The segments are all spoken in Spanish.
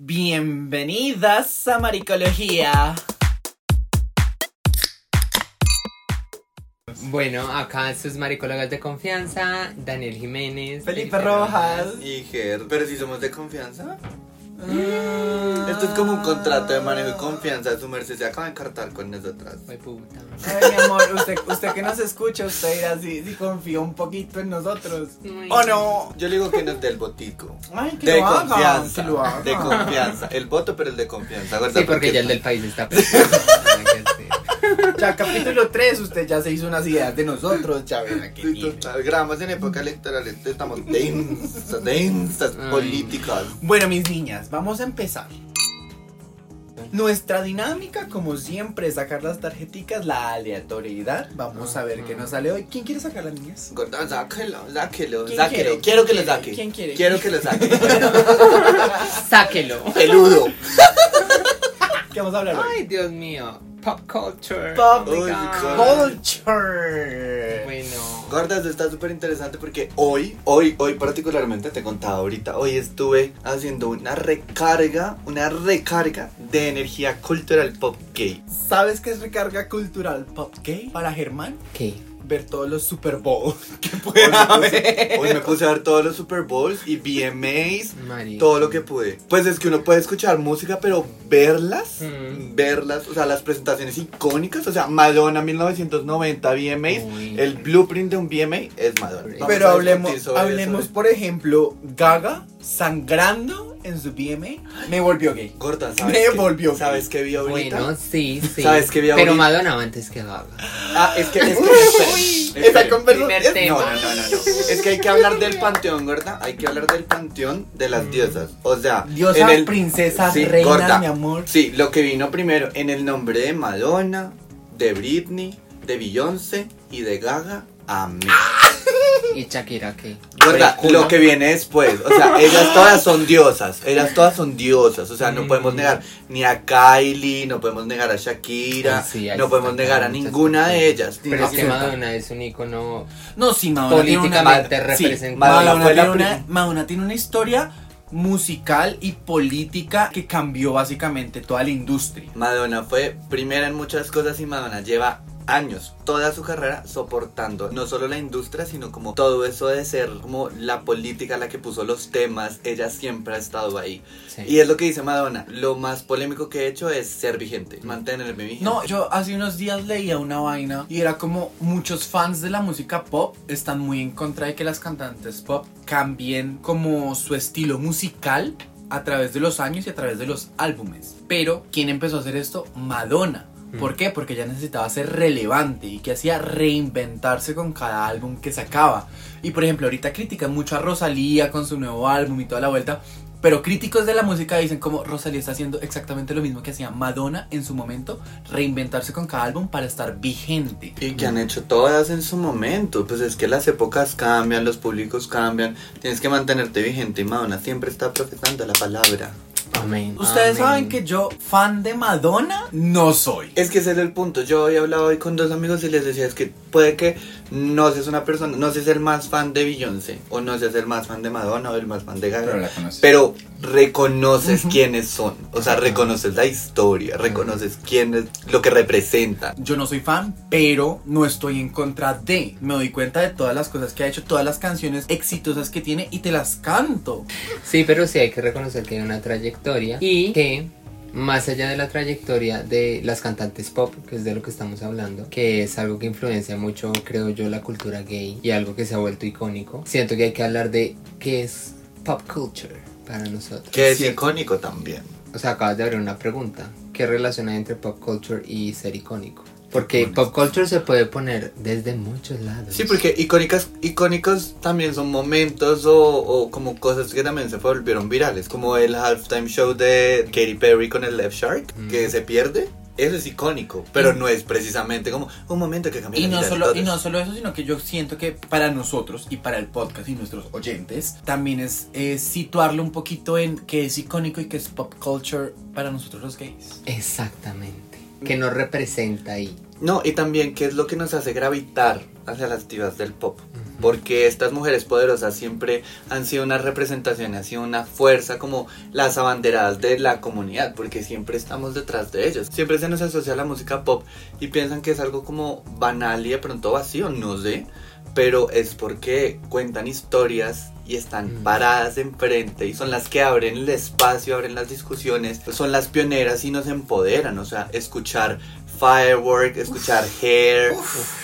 Bienvenidas a Maricología. Bueno, acá sus maricólogas de confianza, Daniel Jiménez, Felipe Rojas. Y Ger, pero si somos de confianza. Esto es como un contrato de manejo de confianza. Su merced se acaba de encartar con nosotras. Ay, puta. Ay, mi amor, usted, usted que nos escucha, usted dirá si, si confía un poquito en nosotros. Ay. ¿O no? Yo le digo que nos dé el botico. Ay, que De lo haga, confianza. que lo haga. De confianza. El voto, pero el de confianza. ¿verdad? Sí, porque ya el del país está presente. Ya, capítulo 3, usted ya se hizo unas ideas de nosotros, ya ven aquí. Sí, total. Grabamos en época electoral. entonces Estamos densas, densas políticas. Bueno, mis niñas, vamos a empezar. Nuestra dinámica, como siempre, es sacar las tarjeticas, la aleatoriedad. Vamos a ver qué nos sale hoy. ¿Quién quiere sacar las niñas? Gorda, sáquelo, sáquelo, ¿Quién sáquelo. Quiero que ¿Quién lo saque. ¿Quién quiere? Quiero que lo saque. Sáquelo. Peludo. ¿Qué vamos a hablar hoy? Ay, Dios mío. Pop culture. Pop Oh. Culture. Bueno. Gorda, esto está súper interesante porque hoy, hoy, hoy particularmente te contaba ahorita, hoy estuve haciendo una recarga, una recarga de energía cultural pop gay. ¿Sabes qué es recarga cultural pop gay? Para Germán, ¿Qué? Ver todos los Super Bowl que Hoy pueda me, puse, hoy me puse a ver todos los Super Bowls y VMAs, todo lo que pude. Pues es que uno puede escuchar música, pero verlas, Mm. verlas, o sea, las presentaciones icónicas, o sea, Madonna 1990 VMAs, Uy. el blueprint de un VMA es Madonna. Vamos Pero hablemos, hablemos eso. por ejemplo, Gaga sangrando en su BMA me volvió gay. Gorda, ¿sabes Me qué? volvió. ¿Sabes qué vi ahorita? Bueno, sí, sí. ¿Sabes qué vi Pero ahorita? Madonna va antes que Gaga. Ah, es que, es que, Uy, espera, esa conversación. Es-. No, no, no, no, no. Es que hay que hablar del panteón, gorda. Hay que hablar del panteón de las diosas. O sea, Diosa, en el- princesa, Sí, reina, gorda. mi amor. Sí, lo que vino primero en el nombre de Madonna, de Britney, de Beyoncé y de Gaga. Amén. ¿Y Shakira qué? Gorda, lo que viene después, o sea, ellas todas son diosas, ellas todas son diosas, o sea, no Mm. podemos negar ni a Kylie, no podemos negar a Shakira, sí, no podemos negar a ninguna de ellas. Pero es que. Madonna es un icono No, sí, Madonna tiene una- políticamente sí. Madonna Madonna, tiene una, Madonna tiene una historia musical y política que cambió básicamente toda la industria. Madonna fue primera en muchas cosas y Madonna lleva años, toda su carrera soportando no solo la industria, sino como todo eso de ser como la política la que puso los temas, ella siempre ha estado ahí. Sí. Y es lo que dice Madonna, lo más polémico que he hecho es ser vigente, mantenerme vigente. No, yo hace unos días leía una vaina y era como muchos fans de la música pop están muy en contra de que las cantantes pop cambien como su estilo musical a través de los años y a través de los álbumes. Pero, ¿quién empezó a hacer esto? Madonna. ¿Por Mm. qué? Porque ella necesitaba ser relevante y que hacía reinventarse con cada álbum que sacaba. Y por ejemplo, ahorita critican mucho a Rosalía con su nuevo álbum y toda la vuelta. Pero críticos de la música dicen como Rosalía está haciendo exactamente lo mismo que hacía Madonna en su momento, reinventarse con cada álbum para estar vigente. Y que han hecho todas en su momento, pues es que las épocas cambian, los públicos cambian, tienes que mantenerte vigente y Madonna siempre está profesando la palabra. Amén. Ustedes Amén. saben que yo, fan de Madonna, no soy. Es que ese es el punto. Yo había hablado hoy con dos amigos y les decía es que puede que no seas una persona, no seas el más fan de Beyoncé, o no seas el más fan de Madonna o el más fan de Gaga. conocí. Pero reconoces quiénes son. O sea, reconoces la historia, reconoces quién es lo que representan. Yo no soy fan, pero no estoy en contra de. Me doy cuenta de todas las cosas que ha hecho, todas las canciones exitosas que tiene y te las canto. Sí, pero sí hay que reconocer que hay una trayectoria y que más allá de la trayectoria de las cantantes pop, que es de lo que estamos hablando, que es algo que influencia mucho, creo yo, la cultura gay y algo que se ha vuelto icónico, siento que hay que hablar de qué es pop culture para nosotros. Que es icónico también. O sea, acabas de abrir una pregunta. ¿Qué relación hay entre pop culture y ser icónico? Porque pop culture se puede poner desde muchos lados. Sí, porque icónicas, icónicos también son momentos o, o como cosas que también se volvieron virales, como el halftime show de Katy Perry con el Left Shark, Mm. que se pierde. Eso es icónico, pero no es precisamente como un momento que cambia Y la no, solo, y no solo eso, sino que yo siento que para nosotros y para el podcast y nuestros oyentes, también es, es situarlo un poquito en qué es icónico y qué es pop culture para nosotros los gays. Exactamente. Que nos representa ahí. No, y también qué es lo que nos hace gravitar hacia las divas del pop. Porque estas mujeres poderosas siempre han sido una representación, han sido una fuerza como las abanderadas de la comunidad, porque siempre estamos detrás de ellos. Siempre se nos asocia la música pop y piensan que es algo como banal y de pronto vacío, no sé, pero es porque cuentan historias y están Mm. paradas enfrente y son las que abren el espacio, abren las discusiones, son las pioneras y nos empoderan, o sea, escuchar Firework, escuchar Hair,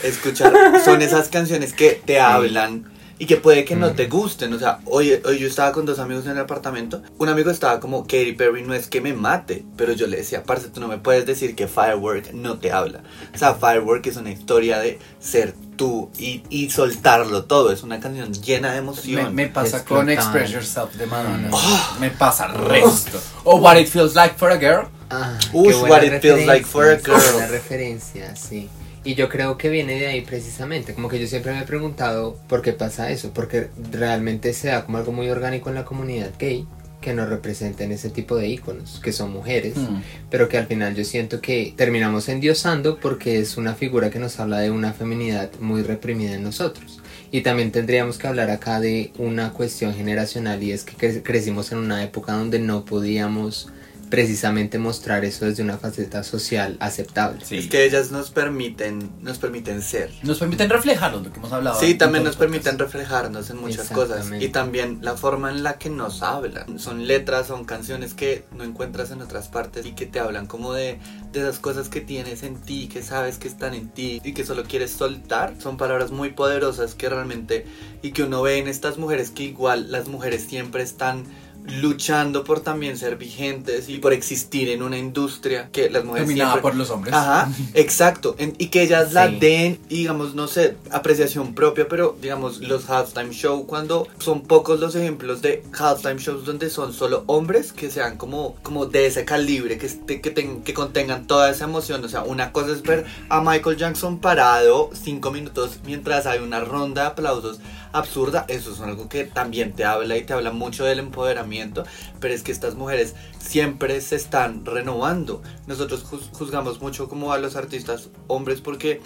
escuchar, son esas canciones que te hablan y que puede que no Mm. te gusten, o sea, hoy, hoy yo estaba con dos amigos en el apartamento, un amigo estaba como, Katy Perry no es que me mate, pero yo le decía, parce, tú no me puedes decir que Firework no te habla, o sea, Firework es una historia de ser tú y, y soltarlo todo, es una canción llena de Me, emoción. me pasa Explotar. con Express Yourself de Madonna. Oh. Me pasa resto. O What It Feels Like for a Girl. Ah, Ush, what it feels like for a girl. buena referencia, sí. Y yo creo que viene de ahí precisamente, como que yo siempre me he preguntado por qué pasa eso, porque realmente se da como algo muy orgánico en la comunidad gay que nos representen ese tipo de íconos, que son mujeres, Hmm. pero que al final yo siento que terminamos endiosando porque es una figura que nos habla de una feminidad muy reprimida en nosotros. Y también tendríamos que hablar acá de una cuestión generacional y es que cre- crecimos en una época donde no podíamos precisamente mostrar eso desde una faceta social aceptable. Sí. Es que ellas nos permiten, nos permiten ser. Nos permiten reflejarlo, lo que hemos hablado. Sí, también nos permiten reflejarnos en muchas cosas. Y también la forma en la que nos hablan. Son letras, son canciones que no encuentras en otras partes y que te hablan como de, de esas cosas que tienes en ti, que sabes que están en ti y que solo quieres soltar. Son palabras muy poderosas que realmente y que uno ve en estas mujeres que igual las mujeres siempre están luchando por también ser vigentes y por existir en una industria que las mujeres Dominada siempre por los hombres. Ajá, exacto. En- y que ellas la Sí. den, digamos, no sé, apreciación propia, pero digamos, los halftime show, cuando son pocos los ejemplos de halftime shows donde son solo hombres que sean como, como de ese calibre, que, este- que, ten- que contengan toda esa emoción. O sea, una cosa es ver a Michael Jackson parado cinco minutos mientras hay una ronda de aplausos absurda. Eso es algo que también te habla y te habla mucho del empoderamiento, pero es que estas mujeres siempre se están renovando. Nosotros juz- juzgamos mucho como a los artistas hombres porque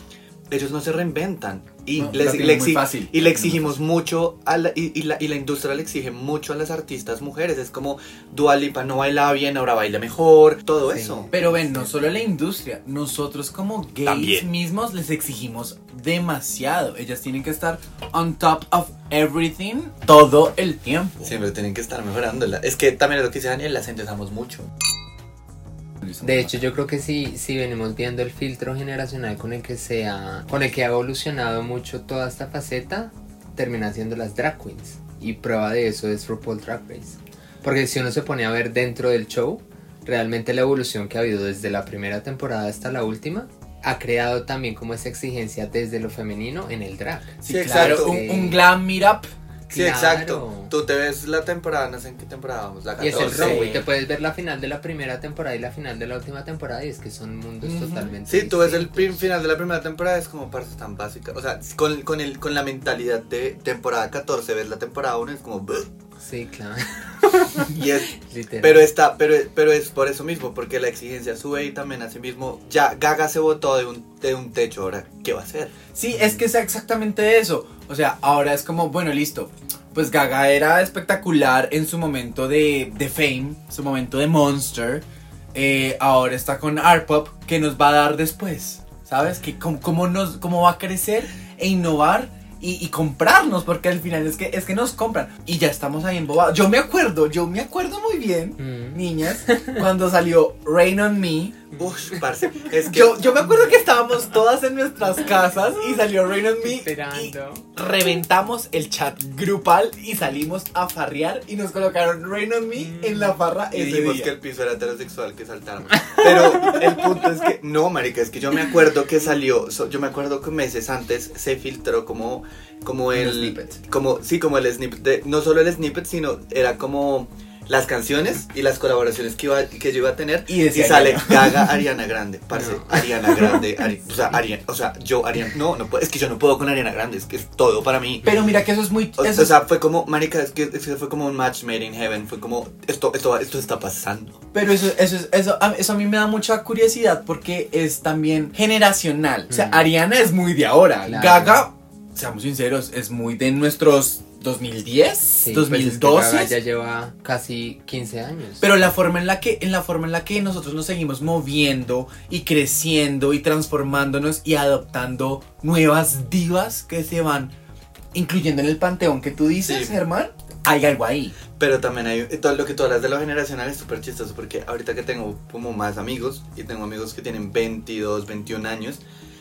ellos no se reinventan y, No, les- le, fácil. y le exigimos mucho a la, y, y la, y la industria le exige mucho a las artistas mujeres. Es como Dua Lipa no bailaba bien, ahora baila mejor, todo Sí. eso. Pero ven, no solo la industria, nosotros como gays También. mismos les exigimos demasiado. Ellas tienen que estar on top of everything todo el tiempo. Siempre tienen que estar mejorándola. Es que también es lo que dice Daniel, las endezamos mucho. De hecho, yo creo que sí, sí venimos viendo el filtro generacional con el que se ha, con el que ha evolucionado mucho toda esta faceta, terminan siendo las drag queens. Y prueba de eso es RuPaul Drag Race. Porque si uno se pone a ver dentro del show, realmente la evolución que ha habido desde la primera temporada hasta la última, ha creado también como esa exigencia desde lo femenino en el drag. Sí, Sí, claro, exacto. un, un glam meetup. Sí, Claro. exacto. Tú te ves la temporada, no sé en qué temporada vamos, la Y es el 14. runway, te puedes ver la final de la primera temporada y la final de la última temporada y es que son mundos totalmente Sí, tú ves el final de la primera temporada, es como parte tan básica. O sea, con, con, el, con la mentalidad de temporada 14, ves la temporada 1 es como... Sí, claro. Y es, Literal. pero, está, pero, pero es por eso mismo, porque la exigencia sube y también así mismo, ya Gaga se botó de un, de un techo, ahora, ¿qué va a hacer? Sí, es que es exactamente eso. O sea, ahora es como, bueno, listo. Pues Gaga era espectacular en su momento de, de fame, su momento de monster. Eh, ahora está con Art Pop, que nos va a dar después. ¿Sabes? Que cómo, cómo nos, cómo va a crecer e innovar y, y comprarnos, porque al final es que, es que nos compran. Y ya estamos ahí embobados. Yo me acuerdo, yo me acuerdo muy bien, Mm. niñas, cuando salió Rain on Me. Uf, parce, es que... Yo, yo me acuerdo que estábamos todas en nuestras casas y salió Rain on Me. y Esperando. Reventamos el chat grupal y salimos a farrear y nos colocaron Rain on Me en la farra Y ese dijimos día. que el piso era heterosexual, que saltaron. Pero el punto es que, no, marica, es que yo me acuerdo que salió, so- yo me acuerdo que meses antes se filtró como, como Un el, snippet. como, sí, como el snippet, de- no solo el snippet, sino era como las canciones y las colaboraciones que, iba, que yo iba a tener. Y sale Gaga. Gaga, Ariana Grande, parce, No. Ariana Grande, Ari- o sea, Ariana, o sea, yo, Ariana, no, no puedo, es que yo no puedo con Ariana Grande, es que es todo para mí. Pero mira que eso es muy... O, eso o es- sea, fue como, marica, es que, es que fue como un match made in heaven, fue como, esto, esto, esto está pasando. pero eso, eso, es- eso, a, eso a mí me da mucha curiosidad porque es también generacional. O sea, Mm. Ariana es muy de ahora. Claro. Gaga seamos sinceros, es muy de nuestros 2010, Sí, pues es que 2012. Ya lleva casi 15 años. Pero la forma en la que en la forma en la que nosotros nos seguimos moviendo y creciendo y transformándonos y adoptando nuevas divas que se van incluyendo en el panteón que tú dices, Sí. Germán, hay algo ahí. Pero también hay todo lo que tú hablas de lo generacional es súper chistoso porque ahorita que tengo como más amigos y tengo amigos que tienen 22, 21 años,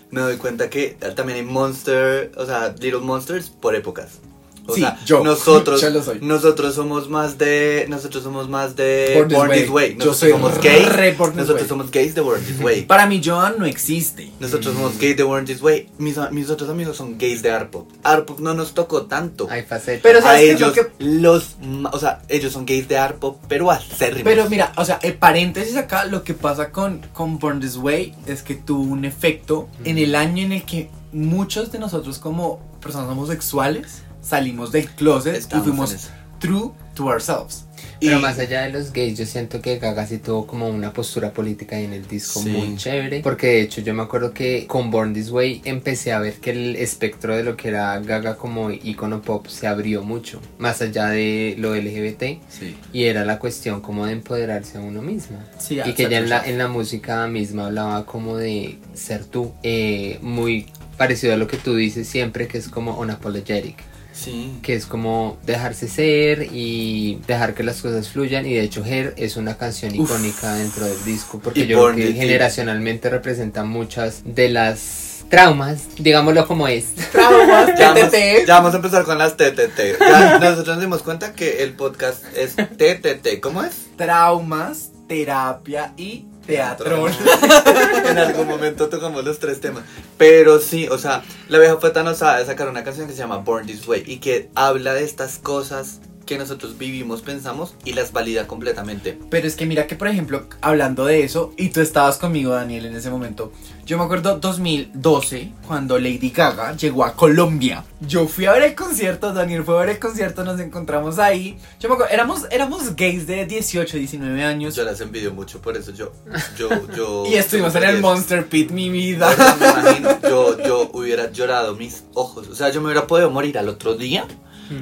me doy cuenta que también hay monster, o sea, little monsters por épocas. O Sí, sea, yo. nosotros Yo lo soy. nosotros somos más de nosotros somos más de Born This Born Way. This Way. Yo Nosotros soy somos gays. Nosotros Way. somos gays de Born This Way. Para mí Joan no existe. Nosotros somos gays de Born This Way. Mis, mis otros amigos son gays de Arpop. Arpop no nos tocó tanto. Hay facetas. Pero a ¿sabes ellos que- los o sea ellos son gays de Arpop pero acérrimos Pero mira, o sea, eh, paréntesis acá, lo que pasa con, con Born This Way es que tuvo un efecto en el año en el que muchos de nosotros como personas homosexuales salimos del closet Estamos y fuimos true to ourselves. Pero Y- más allá de los gays, yo siento que Gaga sí tuvo como una postura política en el disco Sí. muy chévere. Porque de hecho yo me acuerdo que con Born This Way empecé a ver que el espectro de lo que era Gaga como icono pop se abrió mucho. Más allá de lo LGBT. Sí. Y era la cuestión como de empoderarse a uno mismo. Sí, y que ya en la, en la música misma hablaba como de ser tú. eh, muy parecido a lo que tú dices siempre, que es como unapologetic. Sí que es como dejarse ser y dejar que las cosas fluyan y de hecho Her es una canción Uf. icónica dentro del disco porque Y yo creo que generacionalmente representa muchas de las traumas, digámoslo como es. Traumas, ya vamos, ya vamos a empezar con las TTT ya nosotros nos dimos cuenta que el podcast es TTT ¿cómo es? Traumas, terapia y teatro. en algún momento tocamos los tres temas. Pero sí, o sea, la vieja fue tan osada de sacar una canción que se llama Born This Way y que habla de estas cosas que nosotros vivimos, pensamos y las valida completamente. Pero es que mira que, por ejemplo, hablando de eso, y tú estabas conmigo, Daniel, en ese momento. Yo me acuerdo 2012, cuando Lady Gaga llegó a Colombia. Yo fui a ver el concierto, Daniel fue a ver el concierto, nos encontramos ahí. Yo me acuerdo, éramos, éramos gays de 18, 19 años. Yo las envidio mucho, por eso yo, yo, yo. y estuvimos en el Monster Pit, mi vida. Me imagino, yo, yo hubiera llorado mis ojos. O sea, yo me hubiera podido morir al otro día.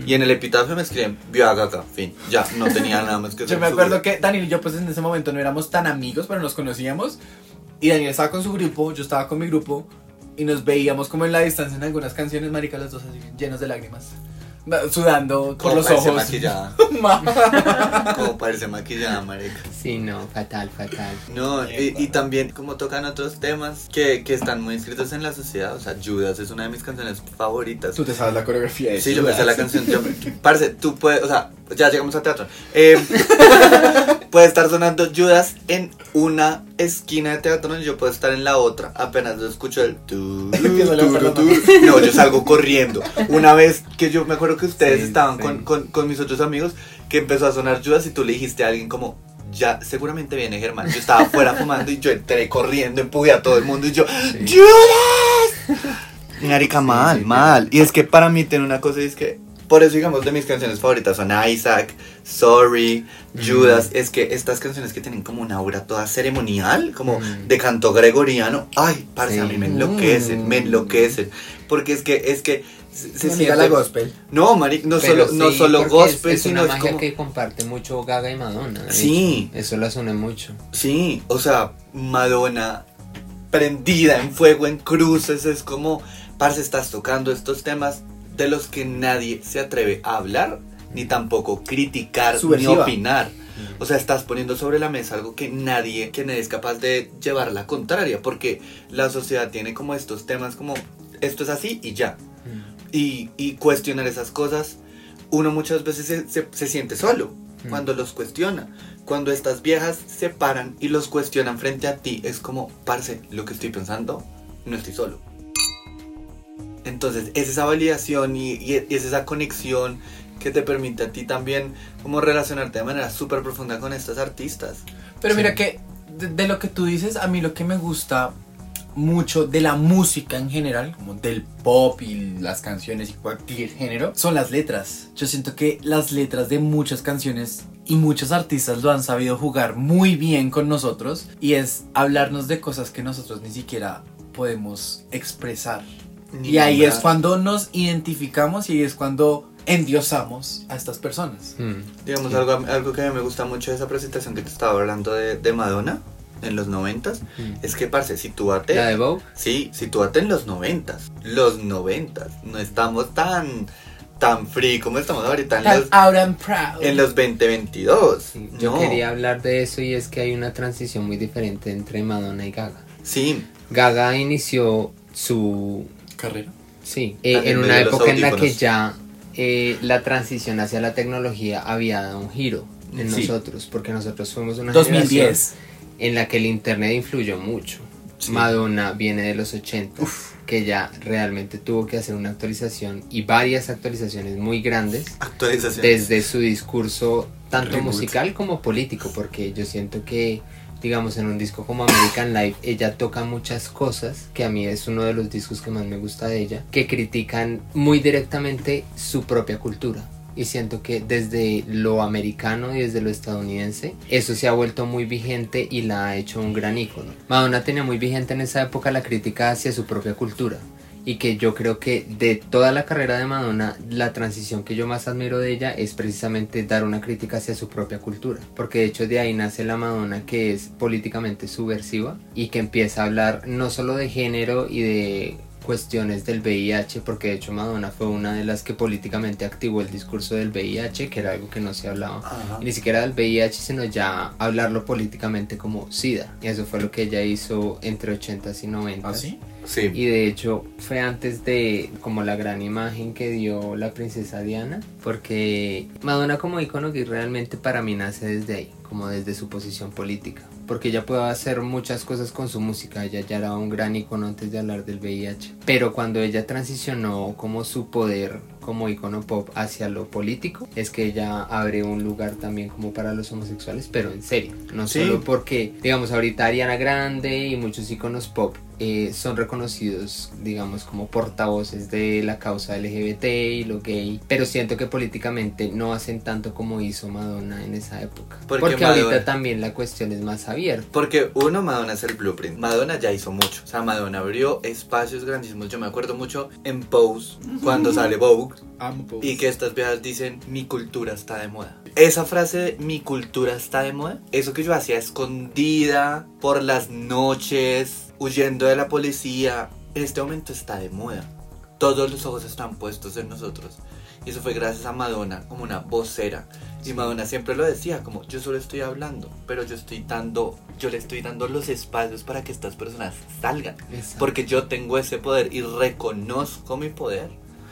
Y en el epitafio me escriben, vio a Gaga, fin. Ya, no tenía nada más que hacer. Yo me acuerdo que Daniel y yo, pues en ese momento no éramos tan amigos, pero nos conocíamos. Y Daniel estaba con su grupo, yo estaba con mi grupo. Y nos veíamos como en la distancia en algunas canciones, marica, los dos así, llenos de lágrimas. Sudando por Como los parece ojos. maquillada. Como parece maquillada, marica. Sí, no, fatal, fatal. No, y, y también como tocan otros temas que, que están muy inscritos en la sociedad. O sea, Judas es una de mis canciones favoritas. Tú te sabes la coreografía de Sí, yo me sé la canción. Yo, parce, tú puedes, o sea, ya llegamos al teatro. Eh, puede estar sonando Judas en una esquina de teatro y yo puedo estar en la otra. Apenas lo escucho el tu, tu, tu. No, yo salgo corriendo. Una vez que yo me acuerdo que ustedes Sí, estaban sí. Con, con, con mis otros amigos, que empezó a sonar Judas y tú le dijiste a alguien como. Ya, seguramente viene Germán. Yo estaba afuera fumando y yo entré corriendo, empujé a todo el mundo y yo, ¡Judas! Marica, mal, sí, sí. mal. Y es que para mí tiene una cosa y es que, por eso digamos, de mis canciones favoritas son Isaac, Sorry, Judas. Es que estas canciones que tienen como una aura toda ceremonial, como Mm. de canto gregoriano, ay, parce, a mí me enloquecen, me Mm. enloquecen. Porque es que, es que se, amiga la siente- gospel. No, marica, no Pero solo, no solo porque es- gospel, es, sino una es magia como... que comparte mucho Gaga y Madonna. Sí. hecho. Eso las une mucho. Sí, o sea, Madonna prendida en fuego, en cruces, es como, parce, estás tocando estos temas de los que nadie se atreve a hablar, ni tampoco criticar, Subversiva. ni opinar. O sea, estás poniendo sobre la mesa algo que nadie, que nadie es capaz de llevar la contraria, porque la sociedad tiene como estos temas como, esto es así y ya. Y, y cuestionar esas cosas, uno muchas veces se, se- se siente solo Mm. cuando los cuestiona. Cuando estas viejas se paran y los cuestionan frente a ti, es como, parce, lo que estoy pensando, no estoy solo. Entonces, es esa validación y, y es esa conexión que te permite a ti también como relacionarte de manera súper profunda con estas artistas. Pero Sí. mira que de, de lo que tú dices, a mí lo que me gusta mucho de la música en general, como del pop y las canciones y cualquier género, son las letras. Yo siento que las letras de muchas canciones y muchos artistas lo han sabido jugar muy bien con nosotros y es hablarnos de cosas que nosotros ni siquiera podemos expresar Ni Y ahí es cuando nos identificamos y ahí es cuando endiosamos a estas personas. Mm. Digamos, Sí. algo, algo que a mí me gusta mucho de esa presentación que te estaba hablando de, de Madonna en los noventas, Mm. es que, parce, sitúate... La de Vogue. Sí, sitúate en los noventas. Los noventas. No estamos tan, tan free como estamos ahorita en Tan los, out and proud. en los 2022. Sí, yo No. quería hablar de eso y es que hay una transición muy diferente entre Madonna y Gaga. Sí, Gaga inició su carrera. Sí, eh, en una época en la que ya eh, la transición hacia la tecnología había dado un giro en Sí. nosotros, porque nosotros fuimos una 2010. generación en la que el internet influyó mucho. Sí. Madonna viene de los 80, que ya realmente tuvo que hacer una actualización y varias actualizaciones muy grandes actualización. desde su discurso tanto Reboot. musical como político, porque yo siento que, digamos, en un disco como American Life, ella toca muchas cosas, que a mí es uno de los discos que más me gusta de ella, que critican muy directamente su propia cultura. Y siento que desde lo americano y desde lo estadounidense, eso se ha vuelto muy vigente y la ha hecho un gran ícono. Madonna tenía muy vigente en esa época la crítica hacia su propia cultura y que yo creo que de toda la carrera de Madonna, la transición que yo más admiro de ella es precisamente dar una crítica hacia su propia cultura, porque de hecho de ahí nace la Madonna que es políticamente subversiva y que empieza a hablar no solo de género y de cuestiones del VIH, porque de hecho Madonna fue una de las que políticamente activó el discurso del VIH, que era algo que no se hablaba Ajá. y ni siquiera del VIH, sino ya hablarlo políticamente como SIDA. Y eso fue lo que ella hizo entre 80s y 90s. ¿Ah, sí? Y de hecho fue antes de como la gran imagen que dio la princesa Diana, porque Madonna como icono que realmente para mí nace desde ahí, como desde su posición política, porque ella puede hacer muchas cosas con su música, ella ya era un gran icono antes de hablar del VIH, pero cuando ella transicionó como su poder como icono pop hacia lo político, es que ella abre un lugar también como para los homosexuales, pero en serio, no Sí. solo porque, digamos, ahorita Ariana Grande y muchos iconos pop eh, son reconocidos, digamos, como portavoces de la causa LGBT y lo gay, pero siento que políticamente no hacen tanto como hizo Madonna en esa época. Porque Porque, Madonna- ahorita también la cuestión es más abierta. Porque uno, Madonna es el blueprint. Madonna ya hizo mucho. O sea, Madonna abrió espacios grandísimos. Yo me acuerdo mucho en Pose, cuando sale Vogue, Amo Pose. y que estas viejas dicen, mi cultura está de moda. Esa frase de mi cultura está de moda, eso que yo hacía escondida por las noches, huyendo de la policía, en este momento está de moda. Todos los ojos están puestos en nosotros. Y eso fue gracias a Madonna como una vocera. Y Madonna siempre lo decía, como yo solo estoy hablando, pero yo estoy dando, yo le estoy dando los espacios para que estas personas salgan. Exacto. Porque yo tengo ese poder y reconozco mi poder.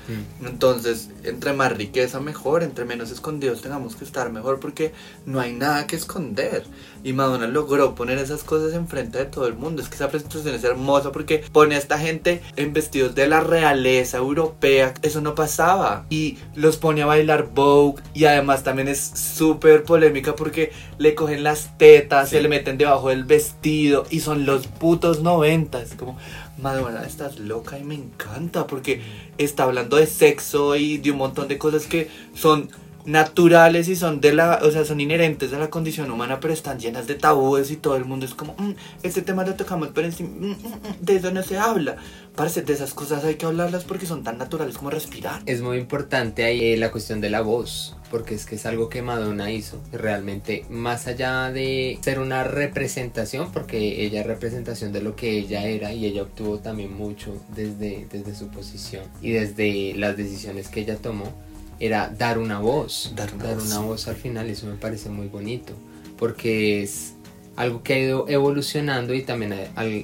Mm. Entonces, entre más riqueza mejor, entre menos escondidos tengamos que estar mejor porque no hay nada que esconder. Y Madonna logró poner esas cosas enfrente de todo el mundo. Es que esa presentación es hermosa porque pone a esta gente en vestidos de la realeza europea. Eso no pasaba. Y los pone a bailar Vogue. Y además también es súper polémica porque le cogen las tetas, Sí. se le meten debajo del vestido y son los putos noventas. Como, Madonna, estás loca y me encanta porque está hablando de sexo y de un montón de cosas que son naturales y son de la, o sea, son inherentes a la condición humana, pero están llenas de tabúes y todo el mundo es como, "Mm, este tema lo tocamos, pero encima, mm, mm, mm, de eso no se habla. Parece de esas cosas hay que hablarlas porque son tan naturales como respirar. Es muy importante ahí eh, la cuestión de la voz, porque es que es algo que Madonna hizo. Realmente, más allá de ser una representación, porque ella es representación de lo que ella era y ella obtuvo también mucho desde, desde su posición y desde las decisiones que ella tomó, era dar una voz. Dar una voz. una voz al final, y eso me parece muy bonito, porque es algo que ha ido evolucionando y también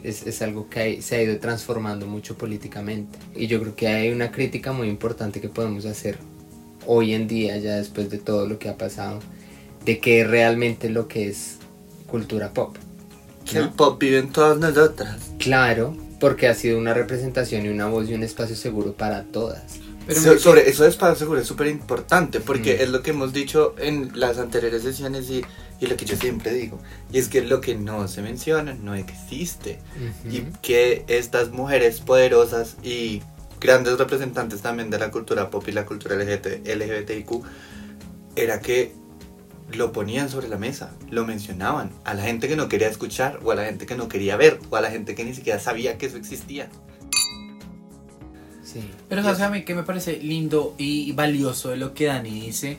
es, es algo que ha- se ha ido transformando mucho políticamente. Y yo creo que hay una crítica muy importante que podemos hacer hoy en día, ya después de todo lo que ha pasado, de que realmente lo que es cultura pop. Que ¿no? el pop vive en todas nosotras. Claro, porque ha sido una representación y una voz y un espacio seguro para todas. Pero So- sobre eso de espacio seguro es súper importante porque Mm. es lo que hemos dicho en las anteriores sesiones y, y lo que yo siempre digo. Y es que lo que no se menciona no existe. Y que estas mujeres poderosas y grandes representantes también de la cultura pop y la cultura LGBT, LGBTIQ era que lo ponían sobre la mesa, lo mencionaban a la gente que no quería escuchar o a la gente que no quería ver o a la gente que ni siquiera sabía que eso existía. Sí. Pero sabes a mí que me parece lindo y valioso de lo que Dani dice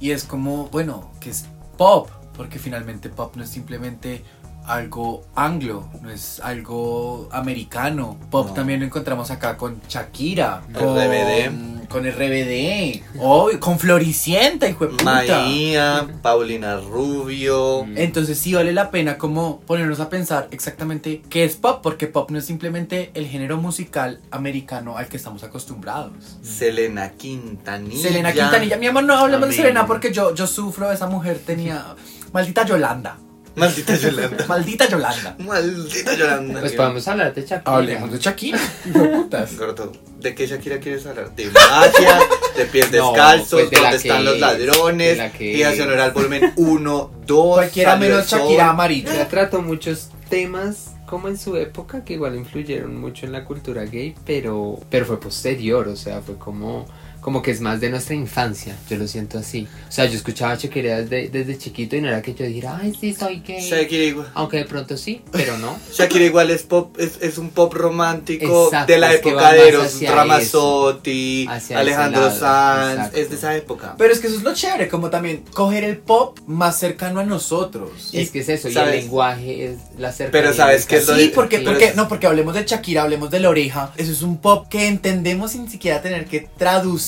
y es como, bueno, que es pop, porque finalmente pop no es simplemente algo anglo, no es algo americano. Pop No. también lo encontramos acá con Shakira, El con RBD. con el RBD, oh, con Floricienta, hijo de puta. Maía, Paulina Rubio. Mm. Entonces sí vale la pena como ponernos a pensar exactamente qué es pop, porque pop no es simplemente el género musical americano al que estamos acostumbrados. Selena Quintanilla. Selena Quintanilla, mi amor, no hablemos de. Selena porque yo, yo sufro, esa mujer tenía... Maldita Yolanda, Maldita Yolanda. maldita Yolanda. Maldita Yolanda. Pues podemos hablar de Shakira. Hablemos de Shakira, putas. Gordo, ¿de qué Shakira quieres hablar? ¿De magia? ¿De pies No, descalzos? pues de ¿Dónde que están los es, ladrones? de la que Y hacia es. honor al volumen 1, 2. Cualquiera menos Shakira amarilla. Ella trató muchos temas como en su época que igual influyeron mucho en la cultura gay, pero, pero fue posterior, o sea, fue como, como que es más de nuestra infancia, yo lo siento así. O sea, yo escuchaba Shakira desde, desde chiquito y no era que yo dijera, ay, sí, soy gay. Shakira igual. Aunque de pronto sí, pero no. Shakira igual es pop, es, es un pop romántico Exacto, de la es que época de Eros Ramazzotti, Alejandro lado, Sanz, exacto. es de esa época. Pero es que eso es lo chévere, como también coger el pop más cercano a nosotros. es que es eso, y el lenguaje es la cercanía. Pero ¿sabes qué es lo Sí, de- porque, pero porque, es- no, porque hablemos de Shakira, hablemos de la oreja. Eso es un pop que entendemos sin siquiera tener que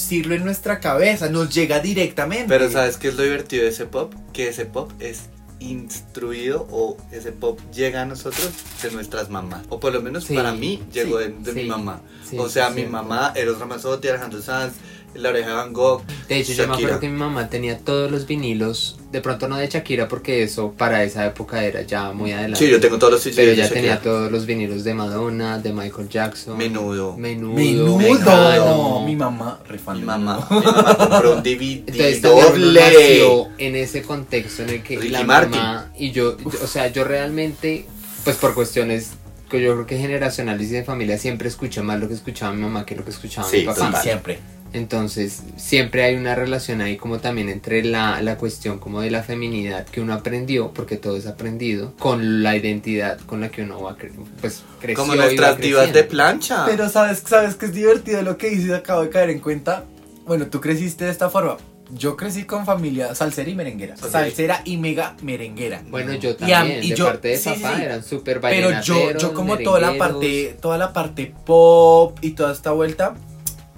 traducirlo en nuestra cabeza. Nos llega directamente. Pero ¿sabes qué es lo divertido de ese pop? Que ese pop es instruido o ese pop llega a nosotros de nuestras mamás. O por lo menos Sí, para mí llegó sí, de, de sí, mi mamá. o sea, mi mamá, Eros Ramazzotti, Alejandro Sanz, La Oreja de Van Gogh. De hecho, yo me acuerdo que mi mamá tenía todos los vinilos, de pronto no de Shakira, porque eso para esa época era ya muy adelante. Sí, yo tengo todos los Pero ya tenía todos los vinilos de Madonna, de Michael Jackson. Menudo. Menudo. Menudo. Mecano. Mi mamá, re fan Mi de mamá, Menudo. mi mamá compró un DVD Entonces doble. nació en ese contexto en el que Ricky la Martin. mamá y yo, yo- o sea, yo realmente, pues por cuestiones que yo creo que generacionales y de familia siempre escuché más lo que escuchaba mi mamá que lo que escuchaba Sí, mi papá. Sí, siempre. Entonces, siempre hay una relación ahí como también entre la, la cuestión como de la feminidad que uno aprendió, porque todo es aprendido, con la identidad con la que uno va, cre- pues creció Como y nuestras divas de creciendo. plancha. Pero sabes, sabes que es divertido lo que dices, acabo de caer en cuenta. Bueno, tú creciste de esta forma. Yo crecí con familia salsera y merenguera. Ok. Salsera y mega merenguera. Bueno, yo Y a- también, y de yo- parte de sí, papá, sí. eran súper Pero yo, yo como toda la parte, toda la parte pop y toda esta vuelta,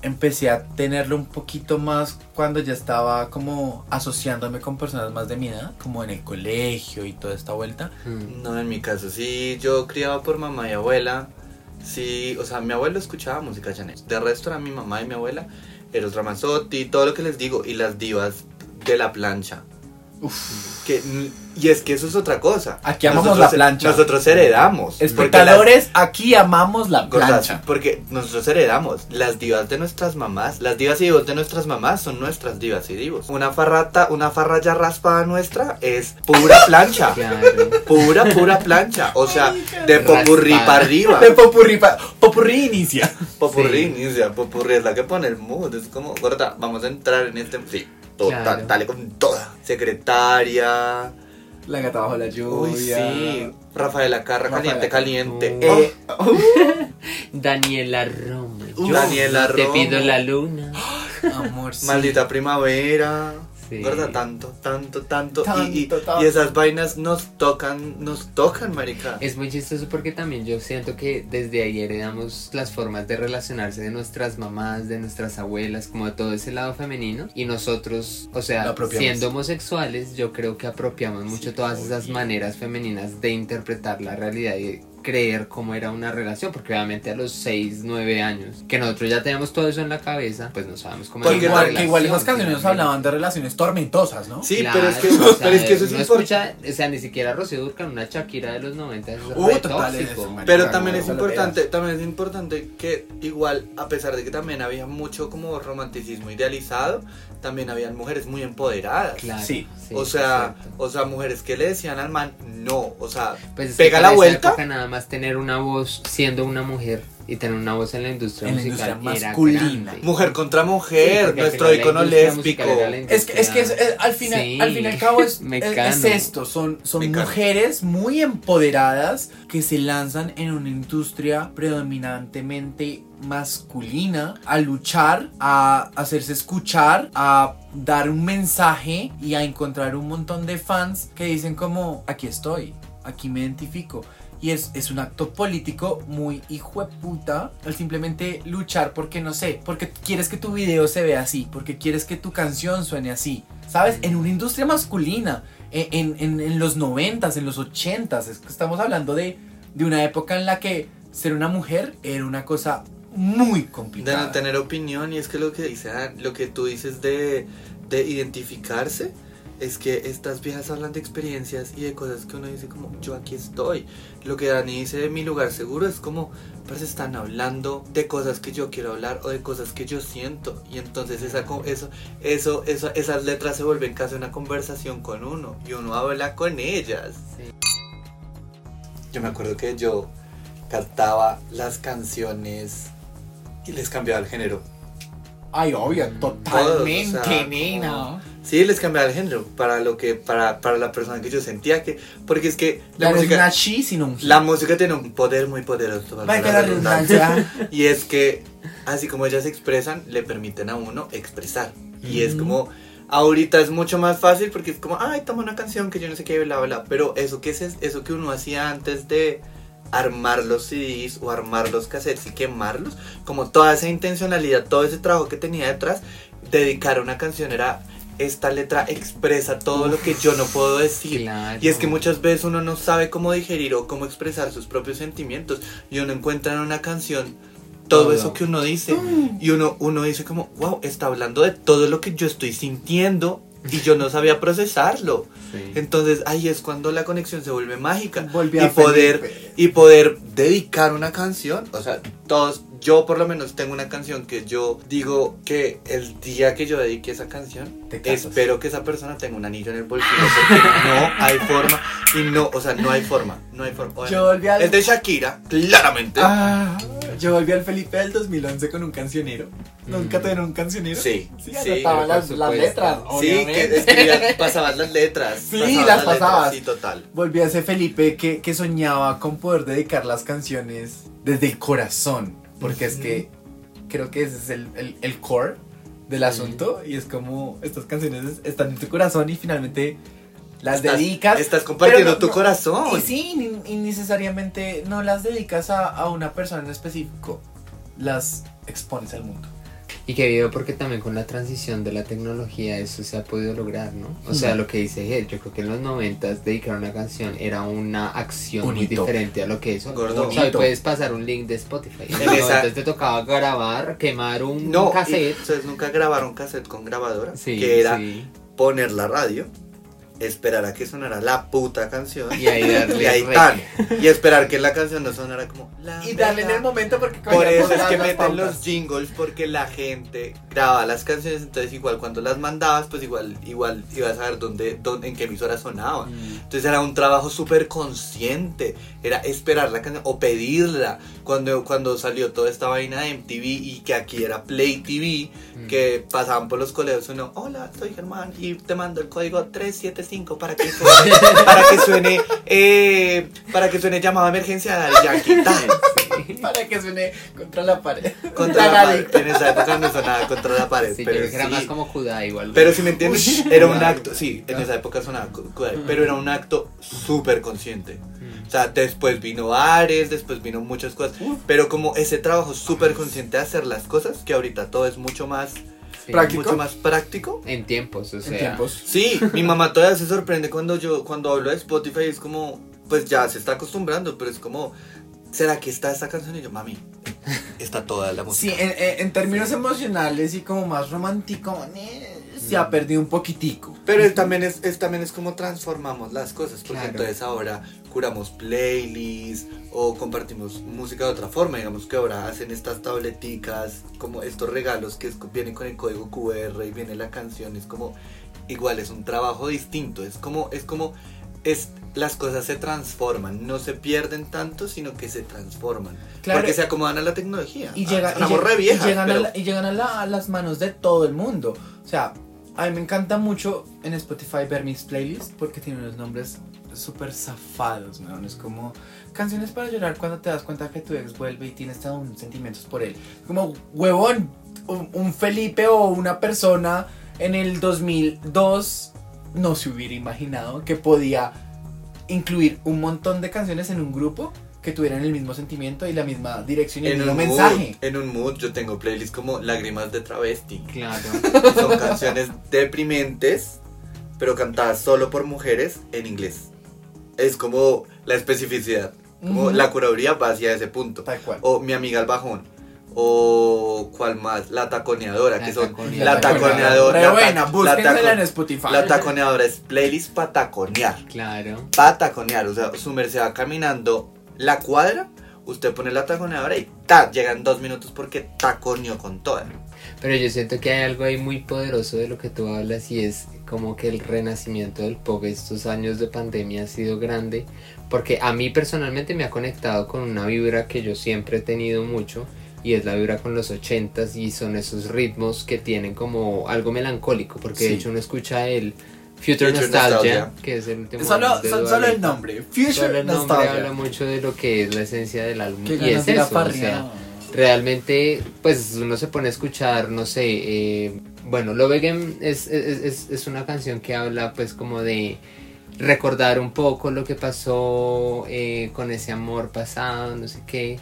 empecé a tenerlo un poquito más cuando ya estaba como asociándome con personas más de mi edad, como en el colegio y toda esta vuelta. Mm. No, en mi caso, sí, yo criaba por mamá y abuela. Sí, o sea, mi abuelo escuchaba música Chanel. De resto era mi mamá y mi abuela, Eros Ramazzotti, todo lo que les digo, y las divas de la plancha. Que, y es que eso es otra cosa. Aquí amamos la plancha. Nosotros heredamos. porque las- Espectadores, aquí amamos la plancha. Porque nosotros heredamos las divas de nuestras mamás, las divas y divos de nuestras mamás son nuestras divas y divos. Una farrata, una farra ya raspada nuestra es pura plancha. Claro. Pura, pura plancha. O sea, de popurrí para arriba. De popurrí, popurrí inicia. Popurrí, Sí. inicia, popurrí es la que pone el mood. Es como, gorda, vamos a entrar en este. Sí, total, Claro. dale con toda. Secretaria. La gata bajo la lluvia. Uy, sí. Rafaela Carra, Rafaela caliente, Carra. caliente. Eh, Daniela Roma. Uh, Daniela Te Romo. pido la luna. amor, sí. Maldita primavera. Sí. Gorda, tanto, tanto, tanto. Tanto, y, y- tanto. y esas vainas nos tocan, nos tocan, marica. Es muy chistoso porque también yo siento que desde ahí heredamos las formas de relacionarse de nuestras mamás, de nuestras abuelas, como de todo ese lado femenino. Y nosotros, o sea, siendo homosexuales, yo creo que apropiamos mucho todas esas maneras femeninas de interpretar la realidad y creer cómo era una relación, porque obviamente a los 6, 9 años, que nosotros ya teníamos todo eso en la cabeza, pues no sabemos cómo Que Porque era una igual, que igual esas relación, canciones nos finalmente. hablaban de relaciones tormentosas, ¿no? Sí, Claro, pero es que, o sea, pero es que eso es no escucha, o sea, ni siquiera Rocío Durcal, una Shakira de los 90 es Uh, re total, tóxico. eso. Pero también es importante, también es importante que igual, a pesar de que también había mucho como romanticismo idealizado, también habían mujeres muy empoderadas. Claro, Sí. o sea, exacto. o sea, mujeres que le decían al man, no, o sea, Pues pega la vuelta. nada más además tener una voz siendo una mujer y tener una voz en la industria En la musical industria era masculina. grande. Mujer contra Sí, mujer, al nuestro la icono industria lésbico. era la Es que, es que es- es- al, final, Sí, al fin y al cabo es, es esto, son, son Mecano. mujeres muy empoderadas que se lanzan en una industria predominantemente masculina a luchar, a hacerse escuchar, a dar un mensaje y a encontrar un montón de fans que dicen como, aquí estoy, aquí me identifico. Y es, es un acto político muy hijo de puta al simplemente luchar porque no sé, porque quieres que tu video se vea así, porque quieres que tu canción suene así, ¿sabes? En una industria masculina, en, en- en- en los noventas, en los ochentas, es que estamos hablando de, de una época en la que ser una mujer era una cosa muy De complicada. no tener opinión y es que lo que dice ah, lo que tú dices de, de identificarse es que estas viejas hablan de experiencias y de cosas que uno dice como yo aquí estoy. Lo que Dani dice de mi lugar seguro es como pues están hablando de cosas que yo quiero hablar o de cosas que yo siento. Y entonces esa eso eso eso esas letras se vuelven casi una conversación con uno y uno habla con ellas. Sí. yo me acuerdo que yo cantaba las canciones y les cambiaba el género Ay, obvio, totalmente, totalmente, o sea, nena. como- Sí, les cambiaba el género para lo que para, para la persona que yo sentía que porque es que la es música she, sino un la música tiene un poder muy poderoso Vaya la la redundancia, y es que así como ellas se expresan le permiten a uno expresar. Y es como ahorita es mucho más fácil porque es como ay toma una canción que yo no sé qué bla bla pero eso que es eso que uno hacía antes de armar los CDs o armar los cassettes y quemarlos como toda esa intencionalidad todo ese trabajo que tenía detrás dedicar a una canción era esta letra expresa todo lo que yo no puedo decir Claro. y es que muchas veces uno no sabe cómo digerir o cómo expresar sus propios sentimientos y uno encuentra en una canción todo, Todo. eso que uno dice y uno, uno dice como, wow, está hablando de todo lo que yo estoy sintiendo y yo no sabía procesarlo. Sí. Entonces ahí es cuando la conexión se vuelve mágica Volví y poder Felipe. y poder dedicar una canción, o sea, todos yo por lo menos tengo una canción que yo digo que el día que yo dedique esa canción espero que esa persona tenga un anillo en el bolsillo porque no hay forma y no, o sea, no hay forma, no hay forma. Yo volví al- Es de Shakira, claramente. Ah, yo volví al Felipe del 2011 con un cancionero. ¿Nunca Mm. tuvieron un cancionero? Sí, Sí, sí, por las, las letras. Sí, obviamente. que escribías, pasabas las letras. Sí, pasabas las letras, pasabas. Sí, total. Volví a ese Felipe que, que soñaba con poder dedicar las canciones desde el corazón. Porque es que creo que ese es el, el, el core del asunto. Y es como estas canciones están en tu corazón y finalmente las Estás- dedicas. Estás compartiendo no- tu no- corazón. Y sí, ni- y necesariamente no las dedicas a, a una persona en específico. Las expones al mundo. Y que vivo porque también con la transición de la tecnología eso se ha podido lograr, ¿no? O sea, Mm. lo que dice él, yo creo que en los noventas dedicar una canción era una acción Un muy hito. diferente a lo que es hoy. Gordo. O sea, puedes pasar un link de Spotify. En En los esa- noventas te tocaba grabar, quemar un No, y cassette. ustedes nunca grabaron cassette con grabadora, Sí, que era sí. poner la radio, esperar a que sonara la puta canción Y ahí darle y ahí tan, y esperar que la canción no sonara como la Y darle en el momento porque Por eso es que meten pautas. los jingles porque la gente graba las canciones, entonces igual cuando las mandabas, pues igual igual ibas a ver dónde, dónde en qué emisora sonaban. Mm. Entonces era un trabajo súper consciente, era esperar la canción o pedirla. Cuando, cuando salió toda esta vaina de MTV y que aquí era Play TV, Mm. que pasaban por los colegios uno, hola, soy Germán y te mando el código 375 para que suene, para que suene, eh, para que suene llamada de emergencia de Yankee. Tan, Para que suene contra la pared. Contra la pared. En esa época no sonaba contra la pared, Sí, pero era sí. más como Kudai igual. Pero si me entiendes, era un acto, sí, en esa época sonaba, cu- cu- pero era un acto súper consciente. Mm. O sea, después vino Ares, después vino muchas cosas, pero como ese trabajo súper consciente de hacer las cosas, que ahorita todo es mucho más, Sí. Práctico. mucho más práctico. En tiempos, o sea. En tiempos. Sí, mi mamá todavía se sorprende cuando yo, cuando hablo de Spotify, es como, pues ya se está acostumbrando, pero es como, ¿será que está esta canción? Y yo, mami, está toda la Sí, música. en, en- en términos emocionales y como más romántico, se ha perdido un poquitico. Pero es, también es, es- también es como transformamos las cosas, porque Claro. entonces ahora curamos playlists o compartimos música de otra forma, digamos que ahora hacen estas tableticas, como estos regalos que es- vienen con el código QR y viene la canción, es como igual es un trabajo distinto, es como es como es las cosas se transforman, no se pierden tanto, sino que se transforman. Claro. Porque se acomodan a la tecnología. y, llega, llegan, a, pero- la- y llegan a, la- a las manos de todo el mundo. O sea, a mí me encanta mucho en Spotify ver mis playlists porque tienen unos nombres súper zafados, ¿no? Es como canciones para llorar cuando te das cuenta que tu ex vuelve y tienes aún sentimientos por él. Como, huevón, un, un Felipe o una persona en el 2002 no se hubiera imaginado que podía incluir un montón de canciones en un grupo que tuvieran el mismo sentimiento y la misma dirección y el en mismo un, mensaje. mood, en un mood yo tengo playlists como Lágrimas de Travesti. Claro. Son canciones deprimentes, pero cantadas solo por mujeres en inglés. Es como la especificidad. Como Ujú. la curaduría va hacia ese punto. Tal cual. O Mi amiga el bajón. O cuál más, La taconeadora, La que son taconeadora. la taconeadora. Re la ta- buena, la taco- en Spotify. La taconeadora es playlist para taconear. Claro. Para taconear, o sea, su merced va caminando la cuadra, usted pone la taconeadora y ta, llegan dos minutos porque taconeó con toda. Pero yo siento que hay algo ahí muy poderoso de lo que tú hablas y es como que el renacimiento del pop estos años de pandemia ha sido grande porque a mí personalmente me ha conectado con una vibra que yo siempre he tenido mucho y es la vibra con los ochentas y son esos ritmos que tienen como algo melancólico porque de Sí. hecho uno escucha el Future, Future Nostalgia, Nostalgia. que es el último Solo, de solo el nombre. Future Solo el nombre Nostalgia. habla mucho de lo que es la esencia del álbum Qué y es eso, o farrear. sea, realmente pues uno se pone a escuchar no sé eh, bueno Love Again es, es, es- es una canción que habla pues como de recordar un poco lo que pasó eh, con ese amor pasado no sé qué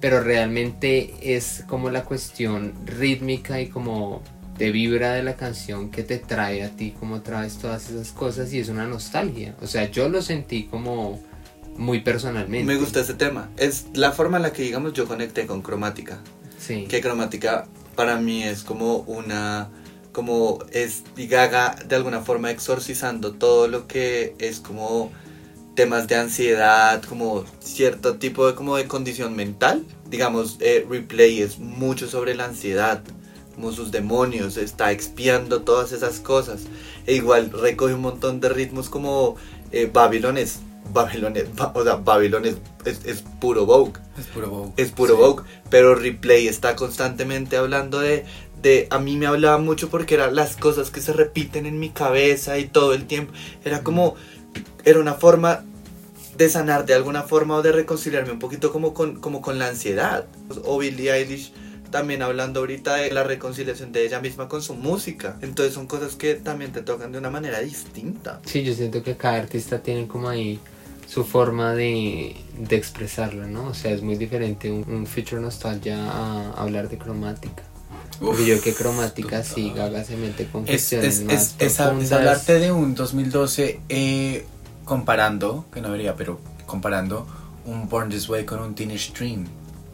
pero realmente es como la cuestión rítmica y como de vibra de la canción que te trae a ti como traes todas esas cosas y es una nostalgia o sea yo lo sentí como muy personalmente Me gusta ese tema. Es la forma en la que, digamos, yo conecté con cromática. sí Que cromática para mí es como una. Como es Gaga de alguna forma exorcizando todo lo que es como temas de ansiedad, como cierto tipo de, como de condición mental. Digamos, eh, Replay es mucho sobre la ansiedad, como sus demonios, está expiando todas esas cosas. E igual recoge un montón de ritmos como eh, Babylon es, Babylon es- ba- o sea, Babylon es, es, es puro Vogue Es puro Vogue. es puro Sí. Vogue, pero Replay está constantemente hablando de, de, a mí me hablaba mucho porque eran las cosas que se repiten en mi cabeza y todo el tiempo, era como, era una forma de sanar de alguna forma o de reconciliarme un poquito como con, como con la ansiedad. O Billie Eilish también hablando ahorita de la reconciliación de ella misma con su música, entonces son cosas que también te tocan de una manera distinta. Sí, yo siento que cada artista tiene como ahí su forma de, de expresarlo, ¿no? O sea, es muy diferente un, un Future Nostalgia a hablar de cromática. Porque yo que cromática sí, Gaga se mete con Es, cuestiones es, más es, es, hablarte de un 2012 eh, comparando, que no debería, pero comparando un Born This Way con un Teenage Dream.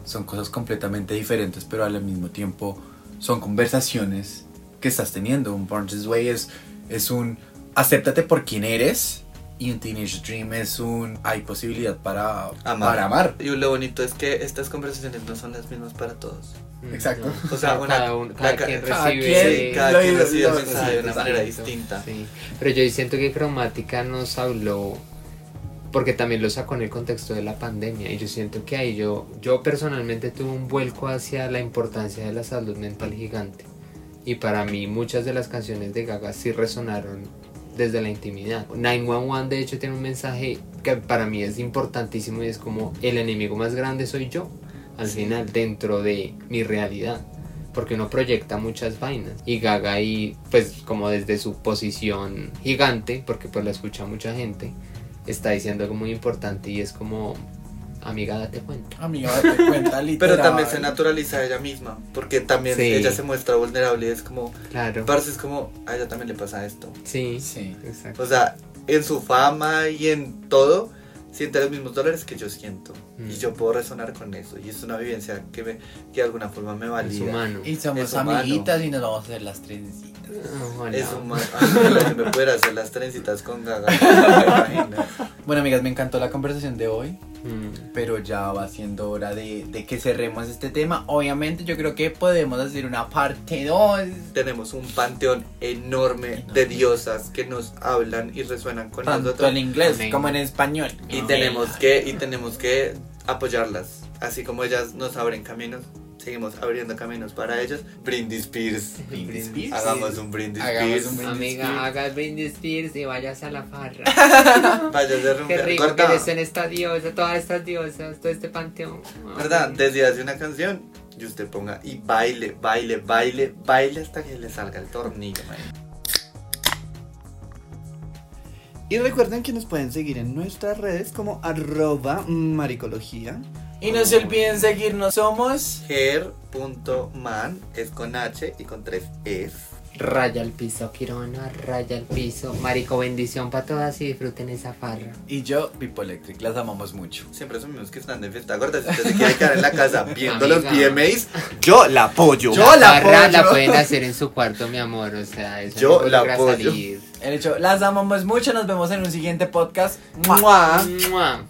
Son cosas completamente diferentes, pero al mismo tiempo son conversaciones que estás teniendo. Un Born This Way es, es un acéptate por quien eres y un Teenage Dream es un hay posibilidad para Amar. Para amar. Y lo bonito es que estas conversaciones no son las mismas para todos. Mm, Exacto. O sea, cada, una- cada uno- cada quien cada recibe quien- Sí, cada lo- quien recibe lo- el mensaje de una manera distinta. Sí, pero yo siento que Cromática nos habló porque también lo sacó en el contexto de la pandemia y yo siento que ahí yo, yo personalmente tuve un vuelco hacia la importancia de la salud mental gigante y para mí muchas de las canciones de Gaga sí resonaron desde la intimidad. 911 de hecho tiene un mensaje que para mí es importantísimo y es como el enemigo más grande soy yo al final dentro de mi realidad porque uno proyecta muchas vainas y Gaga ahí pues como desde su posición gigante porque pues la escucha mucha gente está diciendo algo muy importante y es como amiga date cuenta Amiga, date cuenta, literal. Pero también se naturaliza ella misma, porque también Sí. ella se muestra vulnerable y es como, claro parce, es como, a ella también le pasa esto. sí, Sí. exacto O sea, en su fama y en todo, siente los mismos dolores que yo siento. Mm. Y yo puedo resonar con eso. Y es una vivencia que, me, que de alguna forma me es valida. humano Y somos Es humano. amiguitas y nos vamos a hacer las trencitas. Ah, ojalá. Es humano. Ay, me pudiera hacer las trencitas con gaga. Bueno, amigas, me encantó la conversación de hoy. Mm. pero ya va siendo hora de, de que cerremos este tema. Obviamente yo creo que podemos hacer una parte 2. Tenemos un panteón enorme de diosas que nos hablan y resuenan con Tanto nosotros. en inglés Amén. como en español. Y Amén. tenemos que, y tenemos que apoyarlas. Así como ellas nos abren caminos, seguimos abriendo caminos para ellas. Brindis Spears. Brindis Spears. Hagamos un Brindis Hagamos Spears. un Brindis Amiga, Spears. haga el brindis Spears y vayas a la farra. De Qué rumbear. rico Corta. que estén esta diosa, todas estas diosas, todo este panteón. ¿Verdad? Desde hace una canción y usted ponga y baile, baile, baile, baile hasta que le salga el tornillo, man. Y recuerden que nos pueden seguir en nuestras redes como arroba maricología. Y no se olviden seguirnos, somos... Her.man es con H y con tres Es. Raya el piso, Quirona, raya el piso. Marico, bendición para todas y disfruten esa farra. Y yo, Pipo Electric, las amamos mucho. Siempre asumimos que están de fiesta gorda. Si usted se quiere quedar en la casa viendo los Amiga. VMAs, yo la apoyo. Yo la farra apoyo. la pueden hacer en su cuarto, mi amor. O sea, eso Yo no la apoyo. salir. El hecho, las amamos mucho, nos vemos en un siguiente podcast. Mua. ¡Mua!